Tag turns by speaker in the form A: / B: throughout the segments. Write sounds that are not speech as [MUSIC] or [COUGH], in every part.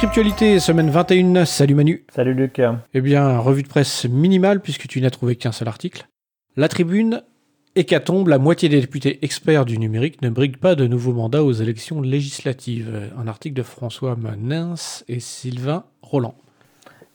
A: Cryptualité, semaine 21. Salut Manu.
B: Salut Luc.
A: Eh bien, revue de presse minimale puisque tu n'as trouvé qu'un seul article. La tribune, hécatombe, la moitié des députés experts du numérique ne briguent pas de nouveaux mandats aux élections législatives. Un article de François Manins et Sylvain Roland.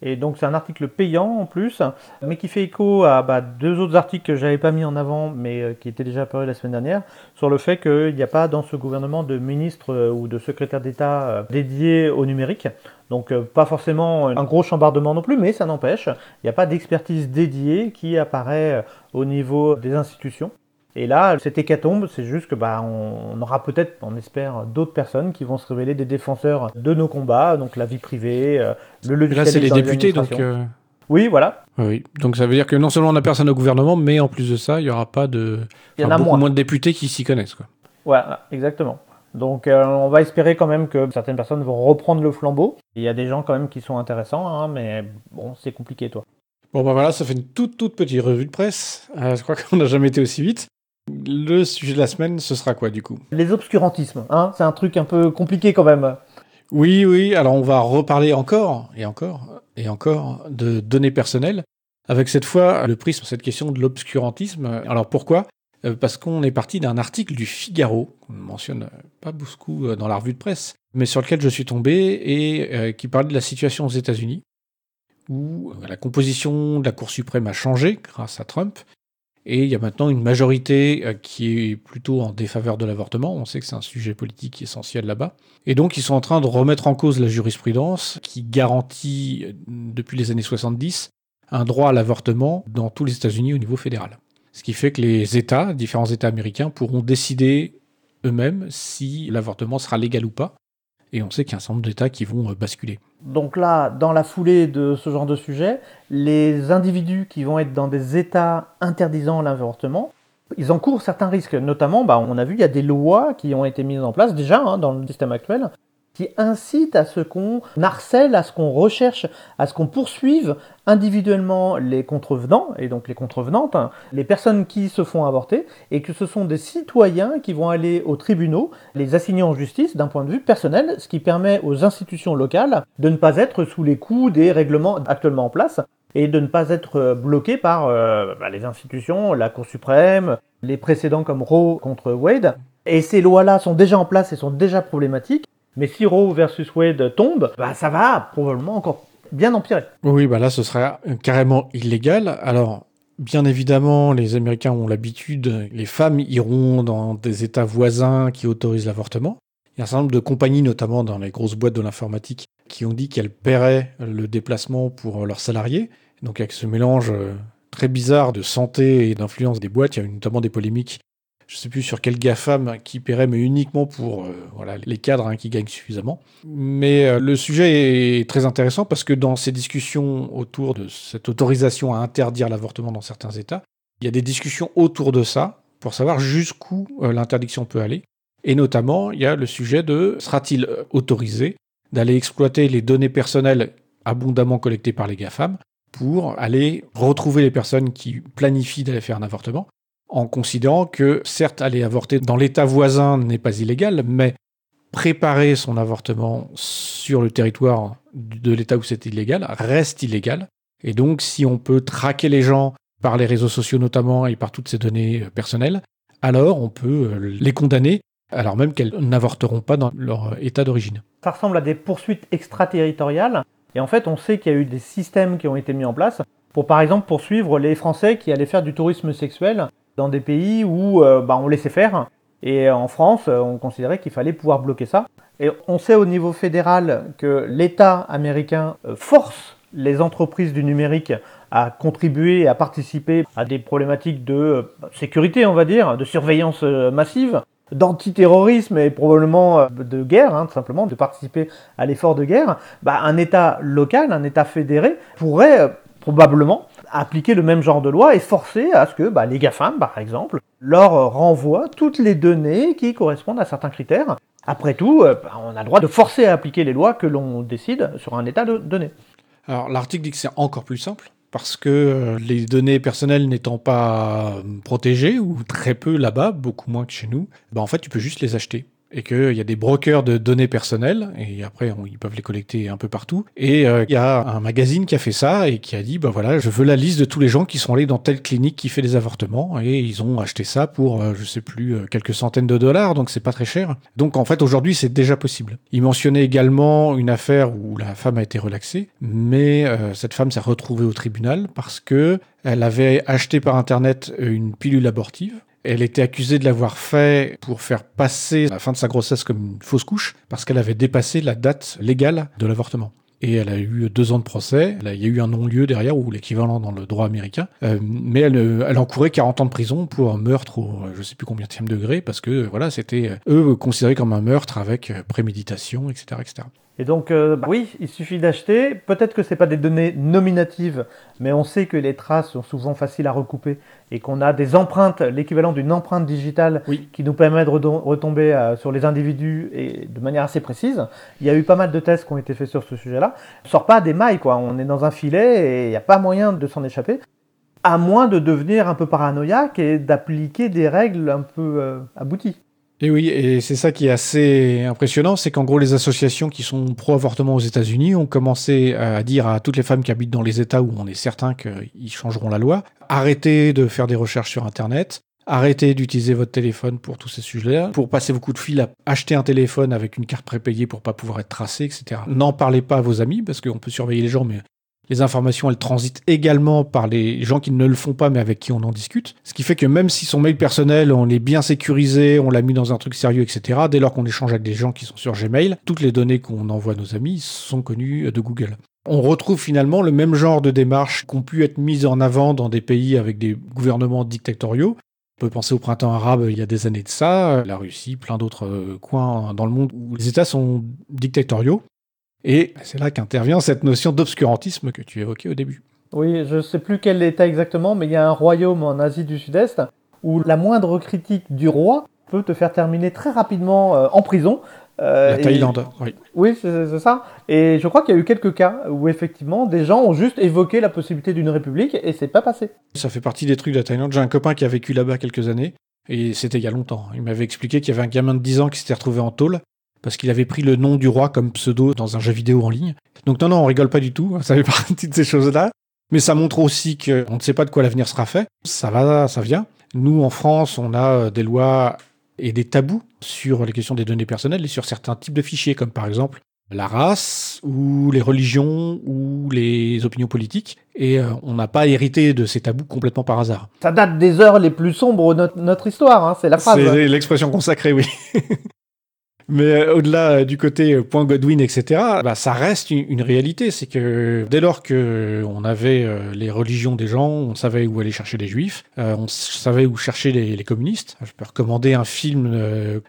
B: Et donc c'est un article payant en plus, mais qui fait écho à bah, deux autres articles que j'avais pas mis en avant, mais euh, qui étaient déjà apparus la semaine dernière, sur le fait qu'il n'y a pas dans ce gouvernement de ministre euh, ou de secrétaire d'État euh, dédié au numérique. Donc pas forcément un gros chambardement non plus, mais ça n'empêche, il n'y a pas d'expertise dédiée qui apparaît au niveau des institutions. Et là, cette hécatombe, c'est juste que bah, on, aura peut-être, on espère, d'autres personnes qui vont se révéler des défenseurs de nos combats, donc la vie privée, euh, le logiciel.
A: Là, c'est les députés, donc. Euh,
B: oui, voilà.
A: Oui, donc ça veut dire que non seulement on n'a personne au gouvernement, mais en plus de ça, il y aura pas de. Il y en a beaucoup moins. de députés qui s'y connaissent, quoi.
B: Voilà, exactement. Donc euh, on va espérer quand même que certaines personnes vont reprendre le flambeau. Il y a des gens quand même qui sont intéressants, hein, mais bon, c'est compliqué, toi.
A: Bon, ben voilà, ça fait une toute, toute petite revue de presse. je crois [LAUGHS] qu'on n'a jamais été aussi vite. Le sujet de la semaine, ce sera quoi du coup?
B: Les obscurantismes, hein c'est un truc un peu compliqué quand même.
A: Oui, oui, alors on va reparler encore et encore et encore de données personnelles, avec cette fois le prisme sur cette question de l'obscurantisme. Alors pourquoi? Euh, Parce qu'on est parti d'un article du Figaro, qu'on ne mentionne pas beaucoup euh, dans la revue de presse, mais sur lequel je suis tombé et euh, qui parlait de la situation aux États-Unis, où la composition de la Cour suprême a changé grâce à Trump, et il y a maintenant une majorité euh, qui est plutôt en défaveur de l'avortement. On sait que c'est un sujet politique essentiel là-bas. Et donc, ils sont en train de remettre en cause la jurisprudence qui garantit, euh, depuis les années 70, un droit à l'avortement dans tous les États-Unis au niveau fédéral. Ce qui fait que les États, différents États américains, pourront décider eux-mêmes si l'avortement sera légal ou pas. Et on sait qu'il y a un certain nombre d'États qui vont euh, basculer.
B: Donc là, dans la foulée de ce genre de sujet, les individus qui vont être dans des États interdisant l'avortement, ils encourent certains risques. Notamment, bah, on a vu, il y a des lois qui ont été mises en place déjà hein, dans le système actuel qui incite à ce qu'on harcèle, à ce qu'on recherche, à ce qu'on poursuive individuellement les contrevenants, et donc les contrevenantes, hein, les personnes qui se font avorter, et que ce sont des citoyens qui vont aller aux tribunaux, les assigner en justice d'un point de vue personnel, ce qui permet aux institutions locales de ne pas être sous les coups des règlements actuellement en place, et de ne pas être bloqués par euh, bah, les institutions, la Cour suprême, les précédents comme Roe contre Wade. Et ces lois-là sont déjà en place et sont déjà problématiques. Mais si Roe versus Wade tombe, bah, ça va probablement encore bien empirer.
A: Oui, bah là, ce sera carrément illégal. Alors, bien évidemment, les Américains ont l'habitude, les femmes iront dans des États voisins qui autorisent l'avortement. Il y a un certain nombre de compagnies, notamment dans les grosses boîtes de l'informatique, qui ont dit qu'elles paieraient le déplacement pour leurs salariés. Donc avec ce mélange euh, très bizarre de santé et d'influence des boîtes, il y a notamment des polémiques je ne sais plus sur quel GAFAM qui paierait, mais uniquement pour euh, voilà, les cadres hein, qui gagnent suffisamment. Mais euh, le sujet est très intéressant parce que dans ces discussions autour de cette autorisation à interdire l'avortement dans certains États, il y a des discussions autour de ça pour savoir jusqu'où euh, l'interdiction peut aller. Et notamment, il y a le sujet de sera-t-il autorisé d'aller exploiter les données personnelles abondamment collectées par les GAFAM pour aller retrouver les personnes qui planifient d'aller faire un avortement en considérant que certes aller avorter dans l'État voisin n'est pas illégal, mais préparer son avortement sur le territoire de l'État où c'est illégal reste illégal. Et donc si on peut traquer les gens par les réseaux sociaux notamment et par toutes ces données euh, personnelles, alors on peut euh, les condamner alors même qu'elles n'avorteront pas dans leur euh, état d'origine.
B: Ça ressemble à des poursuites extraterritoriales. Et en fait, on sait qu'il y a eu des systèmes qui ont été mis en place pour, par exemple, poursuivre les Français qui allaient faire du tourisme sexuel dans des pays où euh, bah, on laissait faire. Et en France, euh, on considérait qu'il fallait pouvoir bloquer ça. Et on sait au niveau fédéral que l'État américain euh, force les entreprises du numérique à contribuer, à participer à des problématiques de sécurité, on va dire, de surveillance massive, d'antiterrorisme et probablement de guerre, hein, tout simplement, de participer à l'effort de guerre. Bah, un État local, un État fédéré pourrait probablement appliquer le même genre de loi et forcer à ce que bah, les GAFAM, par exemple, leur renvoient toutes les données qui correspondent à certains critères. Après tout, euh, bah, on a le droit de forcer à appliquer les lois que l'on décide sur un état de données.
A: Alors l'article dit que c'est encore plus simple parce que euh, les données personnelles n'étant pas euh, protégées ou très peu là-bas, beaucoup moins que chez nous, bah, en fait tu peux juste les acheter. Et qu'il y a des brokers de données personnelles, et après ils peuvent les collecter un peu partout. Et euh, il y a un magazine qui a fait ça et qui a dit, bah voilà, je veux la liste de tous les gens qui sont allés dans telle clinique qui fait des avortements, et ils ont acheté ça pour, euh, je sais plus, euh, quelques centaines de dollars, donc c'est pas très cher. Donc en fait aujourd'hui c'est déjà possible. Il mentionnait également une affaire où la femme a été relaxée, mais cette femme s'est retrouvée au tribunal parce que elle avait acheté par internet une pilule abortive elle était accusée de l'avoir fait pour faire passer la fin de sa grossesse comme une fausse couche, parce qu'elle avait dépassé la date légale de l'avortement. Et elle a eu deux ans de procès. Il y a eu un non-lieu derrière, ou l'équivalent dans le droit américain. Euh, mais elle, euh, elle encourait 40 ans de prison pour un meurtre au je sais plus combien de degré, parce que voilà, c'était eux considérés comme un meurtre avec préméditation, etc.
B: Et donc, euh, bah oui, il suffit d'acheter. Peut-être que ce n'est pas des données nominatives, mais on sait que les traces sont souvent faciles à recouper et qu'on a des empreintes, l'équivalent d'une empreinte digitale qui nous permet de retomber euh, sur les individus et de manière assez précise. Il y a eu pas mal de tests qui ont été faits sur ce sujet-là. On sort pas des mailles, quoi. On est dans un filet et il n'y a pas moyen de s'en échapper, à moins de devenir un peu paranoïaque et d'appliquer des règles un peu euh, abouties.
A: Et oui, et c'est ça qui est assez impressionnant, c'est qu'en gros les associations qui sont pro-avortement aux États-Unis ont commencé à dire à toutes les femmes qui habitent dans les États où on est certain qu'ils changeront la loi, arrêtez de faire des recherches sur Internet, arrêtez d'utiliser votre téléphone pour tous ces sujets-là, pour passer beaucoup de fil à acheter un téléphone avec une carte prépayée pour pas pouvoir être tracé, etc. N'en parlez pas à vos amis parce qu'on peut surveiller les gens, mais les informations, elles transitent également par les gens qui ne le font pas, mais avec qui on en discute. Ce qui fait que même si son mail personnel, on l'est bien sécurisé, on l'a mis dans un truc sérieux, etc., dès lors qu'on échange avec des gens qui sont sur Gmail, toutes les données qu'on envoie à nos amis sont connues de Google. On retrouve finalement le même genre de démarches qui ont pu être mises en avant dans des pays avec des gouvernements dictatoriaux. On peut penser au printemps arabe il y a des années de ça, la Russie, plein d'autres euh, coins dans le monde où les États sont dictatoriaux. Et c'est là qu'intervient cette notion d'obscurantisme que tu évoquais au début.
B: Oui, je ne sais plus quel état exactement, mais il y a un royaume en Asie du Sud-Est où la moindre critique du roi peut te faire terminer très rapidement euh, en prison.
A: Euh, la Thaïlande, oui.
B: Oui, c'est ça. Et je crois qu'il y a eu quelques cas où effectivement des gens ont juste évoqué la possibilité d'une république et c'est pas passé.
A: Ça fait partie des trucs de la Thaïlande. J'ai un copain qui a vécu là-bas quelques années et c'était il y a longtemps. Il m'avait expliqué qu'il y avait un gamin de 10 ans qui s'était retrouvé en tôle parce qu'il avait pris le nom du roi comme pseudo dans un jeu vidéo en ligne. Donc non, non, on rigole pas du tout, ça fait [LAUGHS] partie de ces choses-là. Mais ça montre aussi qu'on ne sait pas de quoi l'avenir sera fait. Ça va, ça vient. Nous, en France, on a euh, des lois et des tabous sur les questions des données personnelles et sur certains types de fichiers, comme par exemple la race ou les religions ou les opinions politiques. Et euh, on n'a pas hérité de ces tabous complètement par hasard.
B: Ça date des heures les plus sombres de notre, histoire, hein, c'est la phrase.
A: C'est l'expression consacrée, oui. [LAUGHS] Mais euh, au-delà euh, du côté euh, point Godwin, etc., bah, ça reste une, réalité. C'est que dès lors que on avait les religions des gens, on savait où aller chercher les juifs, on savait où chercher les, communistes. Je peux recommander un film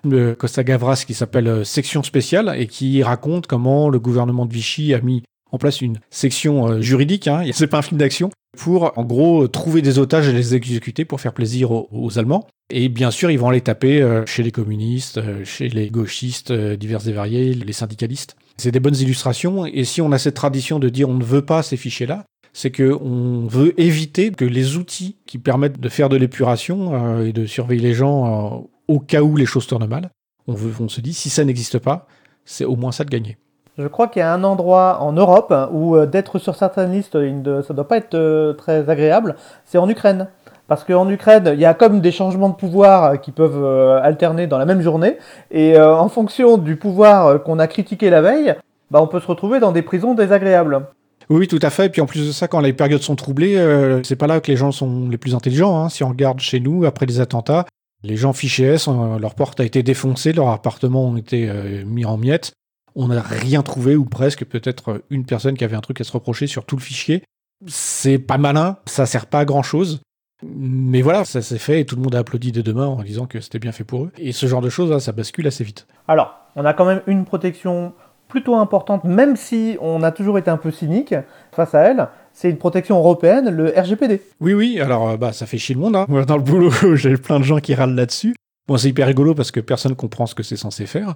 A: de Costa Gavras qui s'appelle Section spéciale et qui raconte comment le gouvernement de Vichy a mis en place une section juridique, hein, [LAUGHS] c'est pas un film d'action, pour en gros trouver des otages et les exécuter pour faire plaisir aux, Allemands. Et bien sûr, ils vont aller taper euh, chez les communistes, euh, chez les gauchistes euh, divers et variés, les syndicalistes. C'est des bonnes illustrations. Et si on a cette tradition de dire on ne veut pas ces fichiers-là, c'est qu'on veut éviter que les outils qui permettent de faire de l'épuration et de surveiller les gens au cas où les choses tournent mal, on, veut, on se dit si ça n'existe pas, c'est au moins ça de gagner.
B: Je crois qu'il y a un endroit en Europe où euh, d'être sur certaines listes, ça ne doit pas être euh, très agréable. C'est en Ukraine. Parce qu'en Ukraine, il y a comme des changements de pouvoir euh, qui peuvent alterner dans la même journée. Et en fonction du pouvoir qu'on a critiqué la veille, bah, on peut se retrouver dans des prisons désagréables.
A: Oui, tout à fait. Et puis en plus de ça, quand les périodes sont troublées, c'est pas là que les gens sont les plus intelligents. Hein. Si on regarde chez nous, après les attentats, les gens fichés S, leur porte a été défoncée, leur appartement ont été mis en miettes on n'a rien trouvé, ou presque, peut-être une personne qui avait un truc à se reprocher sur tout le fichier. C'est pas malin, ça sert pas à grand chose. Mais voilà, ça s'est fait et tout le monde a applaudi de demain en disant que c'était bien fait pour eux. Et ce genre de choses, ça bascule assez vite.
B: Alors, on a quand même une protection plutôt importante, même si on a toujours été un peu cynique face à elle. C'est une protection européenne, le RGPD.
A: Oui, oui, alors euh, bah, ça fait chier le monde. Hein. Moi, dans le boulot, [LAUGHS] j'ai plein de gens qui râlent là-dessus. Bon, c'est hyper rigolo parce que personne comprend ce que c'est censé faire.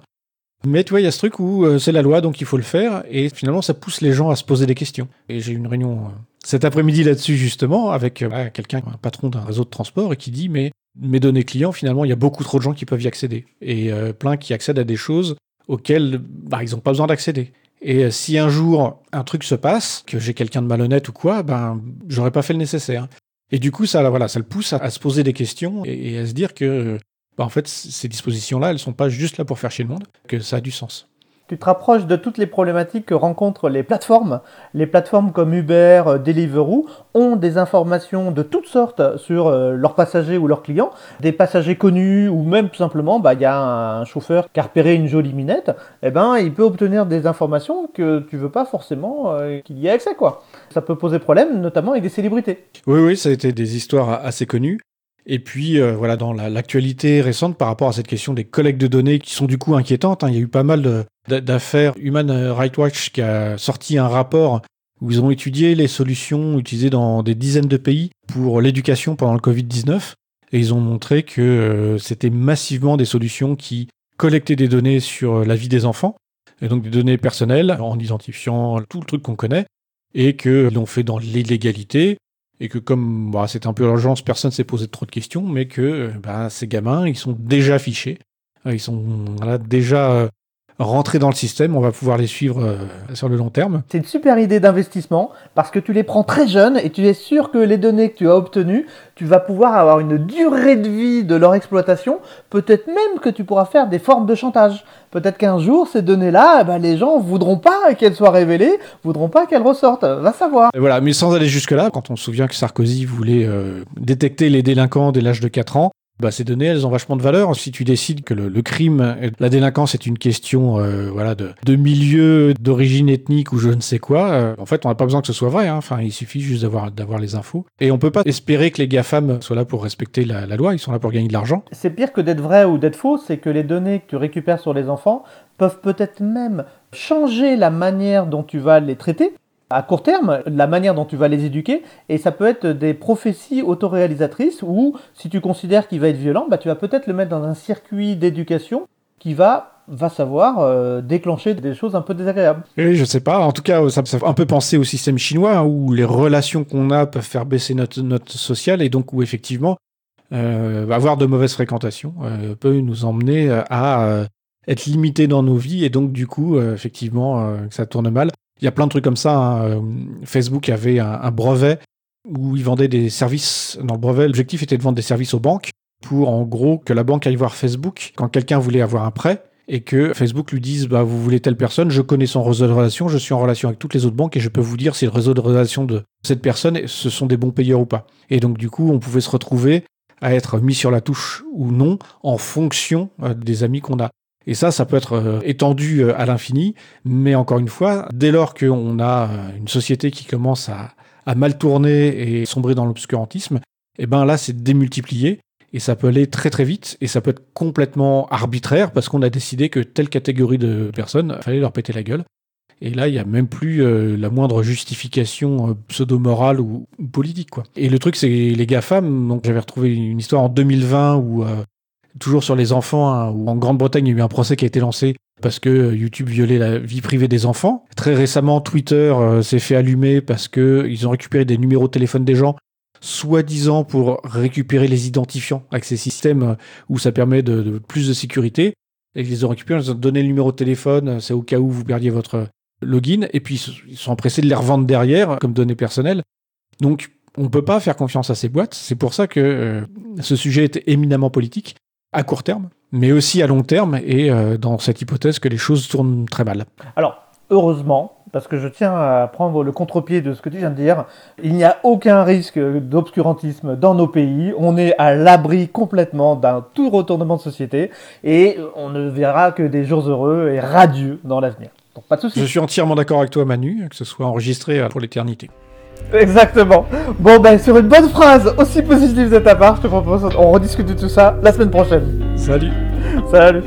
A: Mais tu vois, il y a ce truc où euh, c'est la loi, donc il faut le faire, et finalement, ça pousse les gens à se poser des questions. Et j'ai eu une réunion euh, cet après-midi là-dessus, justement, avec euh, quelqu'un, un patron d'un réseau de transport, et qui dit, mais mes données clients, finalement, il y a beaucoup trop de gens qui peuvent y accéder. Et euh, plein qui accèdent à des choses auxquelles bah, ils n'ont pas besoin d'accéder. Et euh, si un jour un truc se passe, que j'ai quelqu'un de malhonnête ou quoi, ben j'aurais pas fait le nécessaire. Et du coup, ça, voilà, ça le pousse à, se poser des questions et, à se dire que, bah, en fait, ces dispositions-là, elles sont pas juste là pour faire chier le monde, que ça a du sens
B: tu te rapproches de toutes les problématiques que rencontrent les plateformes. Les plateformes comme Uber, euh, Deliveroo ont des informations de toutes sortes sur euh, leurs passagers ou leurs clients. Des passagers connus ou même tout simplement, bah, il y a un chauffeur qui a repéré une jolie minette, eh ben, il peut obtenir des informations que tu veux pas forcément euh, qu'il y ait accès. Quoi. Ça peut poser problème, notamment avec des célébrités.
A: Oui, oui, ça a été des histoires assez connues. Et puis euh, voilà, dans l'actualité récente par rapport à cette question des collectes de données qui sont du coup inquiétantes, hein, il y a eu pas mal d'affaires. Human Rights Watch qui a sorti un rapport où ils ont étudié les solutions utilisées dans des dizaines de pays pour l'éducation pendant le Covid-19. Et ils ont montré que euh, c'était massivement des solutions qui collectaient des données sur la vie des enfants, et donc des données personnelles, en identifiant tout le truc qu'on connaît, et qu'ils l'ont fait dans l'illégalité, et que comme bah, c'est un peu l'urgence, personne ne s'est posé trop de questions, mais que bah, ces gamins, ils sont déjà fichés, ils sont déjà rentrés dans le système, on va pouvoir les suivre euh, sur le long terme.
B: C'est une super idée d'investissement parce que tu les prends très jeunes et tu es sûr que les données que tu as obtenues, tu vas pouvoir avoir une durée de vie de leur exploitation, peut-être même que tu pourras faire des formes de chantage. Peut-être qu'un jour, ces données-là, eh ben, les gens voudront pas qu'elles soient révélées, voudront pas qu'elles ressortent. Va savoir.
A: voilà, mais sans aller jusque-là, quand on se souvient que Sarkozy voulait euh, détecter les délinquants dès l'âge de 4 ans, bah, ces données, elles ont vachement de valeur. Si tu décides que le, crime, la délinquance est une question euh, voilà, de, de milieu, d'origine ethnique ou je ne sais quoi, euh, en fait, on n'a pas besoin que ce soit vrai. Hein. Enfin, il suffit juste d'avoir, les infos. Et on peut pas espérer que les GAFAM soient là pour respecter la loi, ils sont là pour gagner de l'argent.
B: C'est pire que d'être vrai ou d'être faux, c'est que les données que tu récupères sur les enfants peuvent peut-être même changer la manière dont tu vas les traiter à court terme, la manière dont tu vas les éduquer, et ça peut être des prophéties autoréalisatrices où, si tu considères qu'il va être violent, bah, tu vas peut-être le mettre dans un circuit d'éducation qui va va savoir euh, déclencher des choses un peu désagréables.
A: Oui, je sais pas. En tout cas, ça me fait un peu penser au système chinois hein, où les relations qu'on a peuvent faire baisser notre note sociale et donc où effectivement euh, avoir de mauvaises fréquentations euh, peut nous emmener à être limité dans nos vies et donc du coup effectivement que ça tourne mal. Il y a plein de trucs comme ça. Hein. Euh, Facebook avait un, brevet où ils vendaient des services. Dans le brevet, l'objectif était de vendre des services aux banques pour, en gros, que la banque aille voir Facebook quand quelqu'un voulait avoir un prêt et que Facebook lui dise bah, Vous voulez telle personne, je connais son réseau de relations, je suis en relation avec toutes les autres banques et je peux vous dire si le réseau de relations de cette personne, ce sont des bons payeurs ou pas. Et donc, du coup, on pouvait se retrouver à être mis sur la touche ou non en fonction euh, des amis qu'on a. Et ça, ça peut être euh, étendu euh, à l'infini, mais encore une fois, dès lors qu'on a euh, une société qui commence à, mal tourner et sombrer dans l'obscurantisme, eh ben là, c'est démultiplié et ça peut aller très très vite et ça peut être complètement arbitraire parce qu'on a décidé que telle catégorie de personnes, fallait leur péter la gueule. Et là, il n'y a même plus la moindre justification pseudo-morale ou, politique. Quoi. Et le truc, c'est les GAFAM. Donc, j'avais retrouvé une histoire en 2020 où toujours sur les enfants, hein, en Grande-Bretagne, il y a eu un procès qui a été lancé parce que YouTube violait la vie privée des enfants. Très récemment, Twitter euh, s'est fait allumer parce qu'ils ont récupéré des numéros de téléphone des gens, soi-disant pour récupérer les identifiants avec ces systèmes euh, où ça permet de, plus de sécurité. Et ils les ont récupérés, ils ont donné le numéro de téléphone, euh, c'est au cas où vous perdiez votre login, et puis ils sont empressés de les revendre derrière comme données personnelles. Donc, on ne peut pas faire confiance à ces boîtes. C'est pour ça que ce sujet est éminemment politique à court terme, mais aussi à long terme, et euh, dans cette hypothèse que les choses tournent très mal.
B: Alors, heureusement, parce que je tiens à prendre le contre-pied de ce que tu viens de dire, il n'y a aucun risque d'obscurantisme dans nos pays, on est à l'abri complètement d'un tout retournement de société, et on ne verra que des jours heureux et radieux dans l'avenir. Donc pas de soucis.
A: Je suis entièrement d'accord avec toi Manu, que ce soit enregistré pour l'éternité.
B: Exactement. Bon, ben, sur une bonne phrase aussi positive de ta part, je te propose, on rediscute de tout ça la semaine prochaine.
A: Salut.
B: Salut.